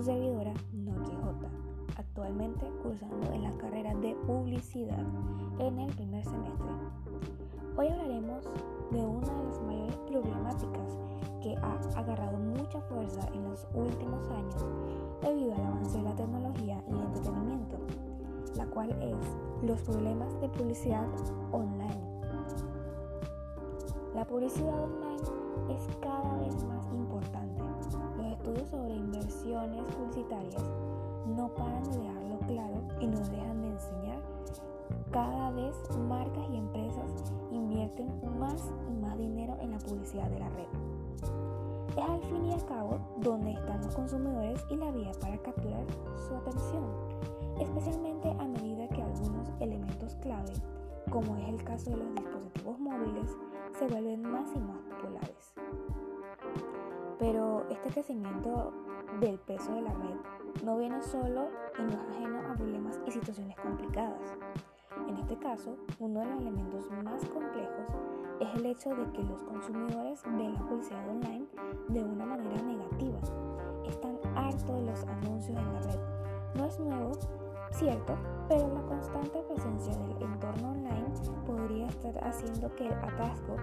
su servidora NokiJ, actualmente cursando en la carrera de publicidad en el primer semestre. Hoy hablaremos de una de las mayores problemáticas que ha agarrado mucha fuerza en los últimos años debido al avance de la tecnología y el entretenimiento, la cual es los problemas de publicidad online. La publicidad online es cada vez más importante. Estudios sobre inversiones publicitarias no paran de dejarlo claro y nos dejan de enseñar. Cada vez marcas y empresas invierten más y más dinero en la publicidad de la red. Es al fin y al cabo donde están los consumidores y la vía para capturar su atención, especialmente a medida que algunos elementos clave, como es el caso de los dispositivos móviles, se vuelven más y más populares. Pero este crecimiento del peso de la red no viene solo y no es ajeno a problemas y situaciones complicadas. En este caso, uno de los elementos más complejos es el hecho de que los consumidores ven la publicidad online de una manera negativa. Están hartos de los anuncios en la red. No es nuevo, cierto, pero la constante presencia del entorno online podría estar haciendo que el atasco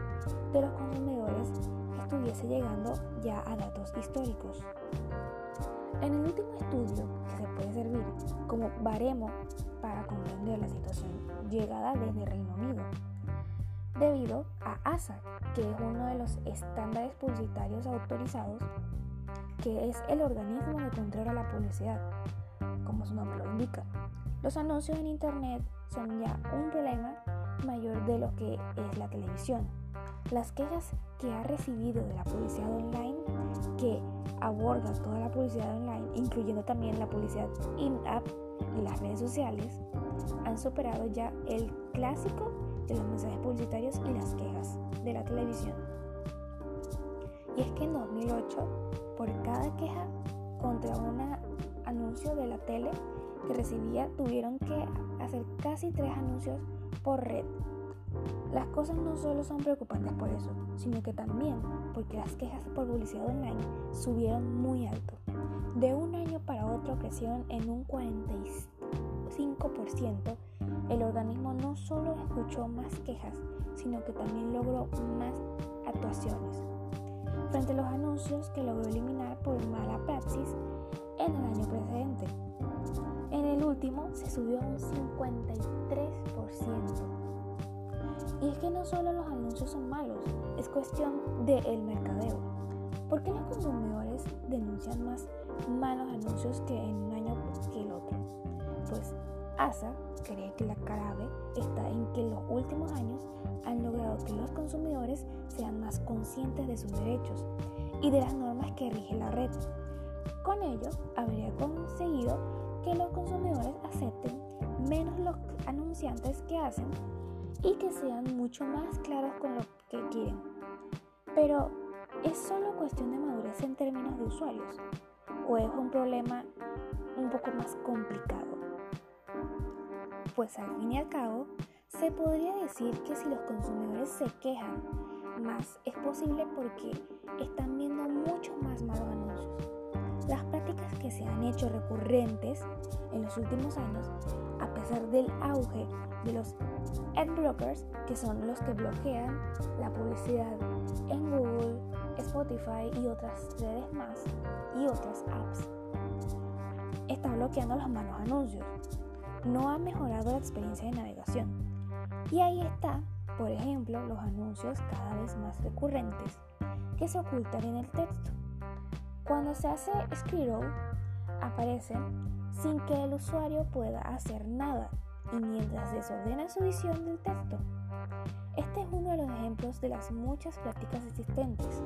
de los consumidores estuviese llegando ya a datos históricos. En el último estudio que se puede servir como baremo para comprender la situación llegada desde Reino Unido, debido a ASA, que es uno de los estándares publicitarios autorizados, que es el organismo de control a la publicidad, como su nombre lo indica. Los anuncios en Internet son ya un problema mayor de lo que es la televisión. Las quejas que ha recibido de la publicidad online, que aborda toda la publicidad online, incluyendo también la publicidad in-app y las redes sociales, han superado ya el clásico de los mensajes publicitarios y las quejas de la televisión. Y es que en 2008, por cada queja contra un anuncio de la tele que recibía, tuvieron que hacer casi tres anuncios por red. Las cosas no solo son preocupantes por eso, sino que también porque las quejas por publicidad online subieron muy alto. De un año para otro crecieron en un 45%. El organismo no solo escuchó más quejas, sino que también logró más actuaciones. Frente a los anuncios que logró eliminar por mala praxis en el año precedente. En el último se subió un 53%. Y es que no solo los anuncios son malos, es cuestión del el mercadeo. ¿Por qué los consumidores denuncian más malos anuncios que en un año que el otro? Pues ASA cree que la clave está en que en los últimos años han logrado que los consumidores sean más conscientes de sus derechos y de las normas que rige la red. Con ello, habría conseguido que los consumidores acepten menos los anunciantes que hacen y que sean mucho más claros con lo que quieren. Pero, ¿es solo cuestión de madurez en términos de usuarios? ¿O es un problema un poco más complicado? Pues al fin y al cabo, se podría decir que si los consumidores se quejan más, es posible porque están viendo mucho más malos anuncios. Las prácticas se han hecho recurrentes en los últimos años, a pesar del auge de los adblockers, que son los que bloquean la publicidad en Google, Spotify y otras redes más y otras apps. Está bloqueando los malos anuncios. No ha mejorado la experiencia de navegación. Y ahí está, por ejemplo, los anuncios cada vez más recurrentes que se ocultan en el texto. Cuando se hace scroll, aparecen sin que el usuario pueda hacer nada y mientras desordena su visión del texto. Este es uno de los ejemplos de las muchas prácticas existentes.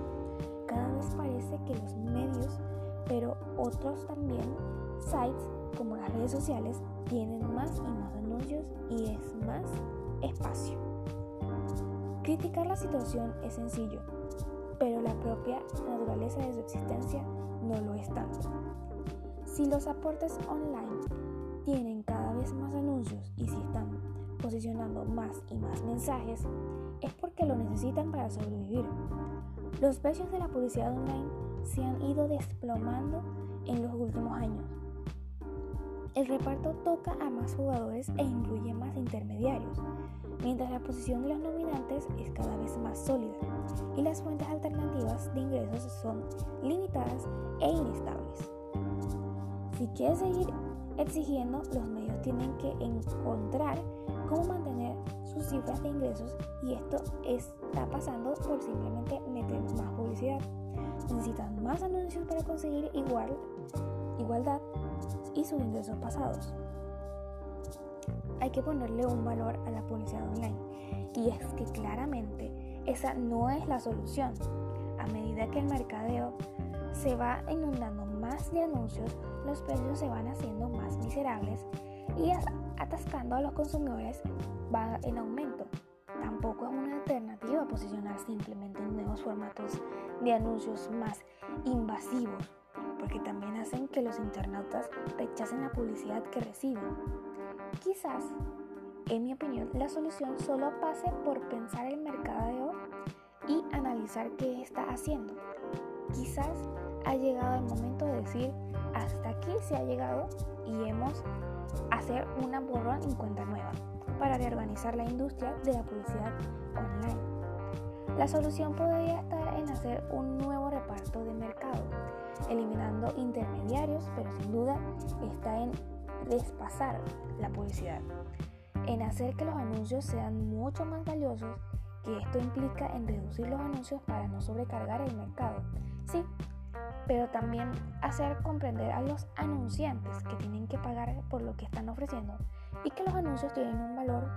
Cada vez parece que los medios, pero otros también, sites como las redes sociales, tienen más y más anuncios y es más espacio. Criticar la situación es sencillo, pero la propia naturaleza de su existencia no lo es tanto. Si los aportes online tienen cada vez más anuncios y si están posicionando más y más mensajes, es porque lo necesitan para sobrevivir. Los precios de la publicidad online se han ido desplomando en los últimos años. El reparto toca a más jugadores e incluye más intermediarios, mientras la posición de los nominantes es cada vez más sólida y las fuentes alternativas de ingresos son limitadas e inestables. Si quieres seguir exigiendo, los medios tienen que encontrar cómo mantener sus cifras de ingresos y esto está pasando por simplemente meter más publicidad. Necesitan más anuncios para conseguir igual, igualdad y sus ingresos pasados. Hay que ponerle un valor a la publicidad online y es que claramente esa no es la solución. A medida que el mercadeo se va inundando más de anuncios, los precios se van haciendo más miserables y atascando a los consumidores va en aumento. Tampoco es una alternativa posicionar simplemente nuevos formatos de anuncios más invasivos, porque también hacen que los internautas rechacen la publicidad que reciben. Quizás, en mi opinión, la solución solo pase por pensar el mercadeo y analizar qué está haciendo. Quizás ha llegado el momento de decir hasta aquí se ha llegado y hemos hacer una borrón en cuenta nueva para reorganizar la industria de la publicidad online. La solución podría estar en hacer un nuevo reparto de mercado, eliminando intermediarios, pero sin duda está en despasar la publicidad, en hacer que los anuncios sean mucho más valiosos, que esto implica en reducir los anuncios para no sobrecargar el mercado. Sí, pero también hacer comprender a los anunciantes que tienen que pagar por lo que están ofreciendo y que los anuncios tienen un valor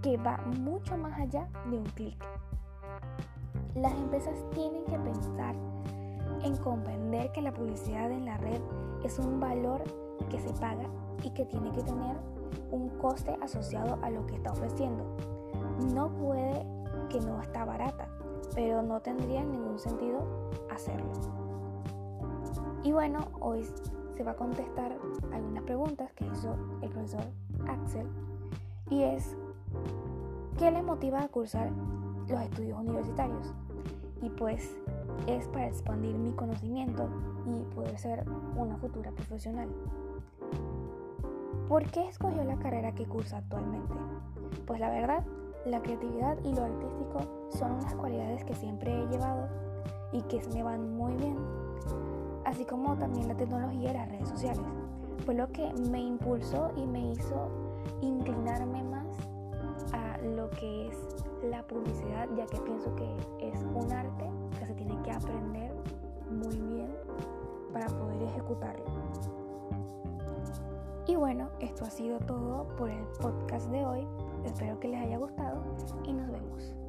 que va mucho más allá de un clic. Las empresas tienen que pensar en comprender que la publicidad en la red es un valor que se paga y que tiene que tener un coste asociado a lo que está ofreciendo. No puede que no está barata, pero no tendría ningún sentido hacerlo. Y bueno, hoy se va a contestar algunas preguntas que hizo el profesor Axel y es ¿qué le motiva a cursar los estudios universitarios? Y pues es para expandir mi conocimiento y poder ser una futura profesional. ¿Por qué escogió la carrera que cursa actualmente? Pues la verdad, la creatividad y lo artístico son unas cualidades que siempre he llevado y que me van muy bien así como también la tecnología y las redes sociales. Fue lo que me impulsó y me hizo inclinarme más a lo que es la publicidad, ya que pienso que es un arte que se tiene que aprender muy bien para poder ejecutarlo. Y bueno, esto ha sido todo por el podcast de hoy. Espero que les haya gustado y nos vemos.